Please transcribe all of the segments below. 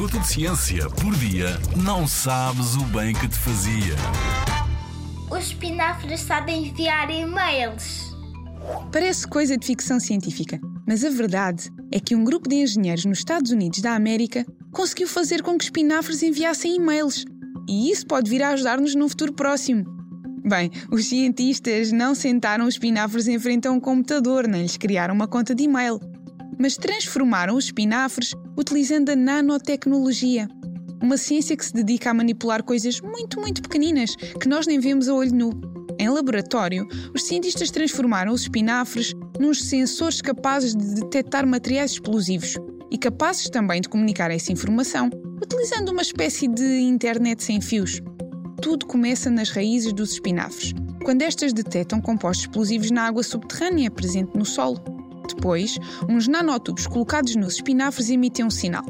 minuto de ciência por dia, não sabes o bem que te fazia. Os espinafres sabem enviar e-mails. Parece coisa de ficção científica, mas a verdade é que um grupo de engenheiros nos Estados Unidos da América conseguiu fazer com que espinafres enviassem e-mails. E isso pode vir a ajudar-nos num futuro próximo. Bem, os cientistas não sentaram os espinafres em frente a um computador, nem lhes criaram uma conta de e-mail, mas transformaram os espinafres utilizando a nanotecnologia. Uma ciência que se dedica a manipular coisas muito, muito pequeninas que nós nem vemos a olho nu. Em laboratório, os cientistas transformaram os espinafres nos sensores capazes de detectar materiais explosivos e capazes também de comunicar essa informação, utilizando uma espécie de internet sem fios. Tudo começa nas raízes dos espinafres, quando estas detectam compostos explosivos na água subterrânea presente no solo. Depois, uns nanotubos colocados nos espinafres emitem um sinal.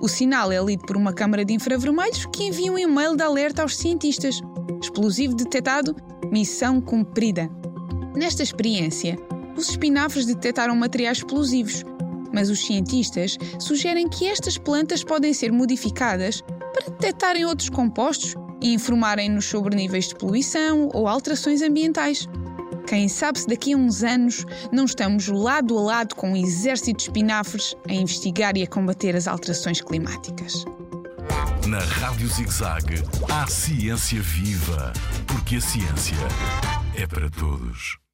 O sinal é lido por uma câmara de infravermelhos que envia um e-mail de alerta aos cientistas. Explosivo detectado, missão cumprida. Nesta experiência, os espinafres detectaram materiais explosivos, mas os cientistas sugerem que estas plantas podem ser modificadas para detectarem outros compostos e informarem-nos sobre níveis de poluição ou alterações ambientais. Quem sabe se daqui a uns anos não estamos lado a lado com um exército de espinafres a investigar e a combater as alterações climáticas. Na Rádio ZigZag, há ciência viva, porque a ciência é para todos.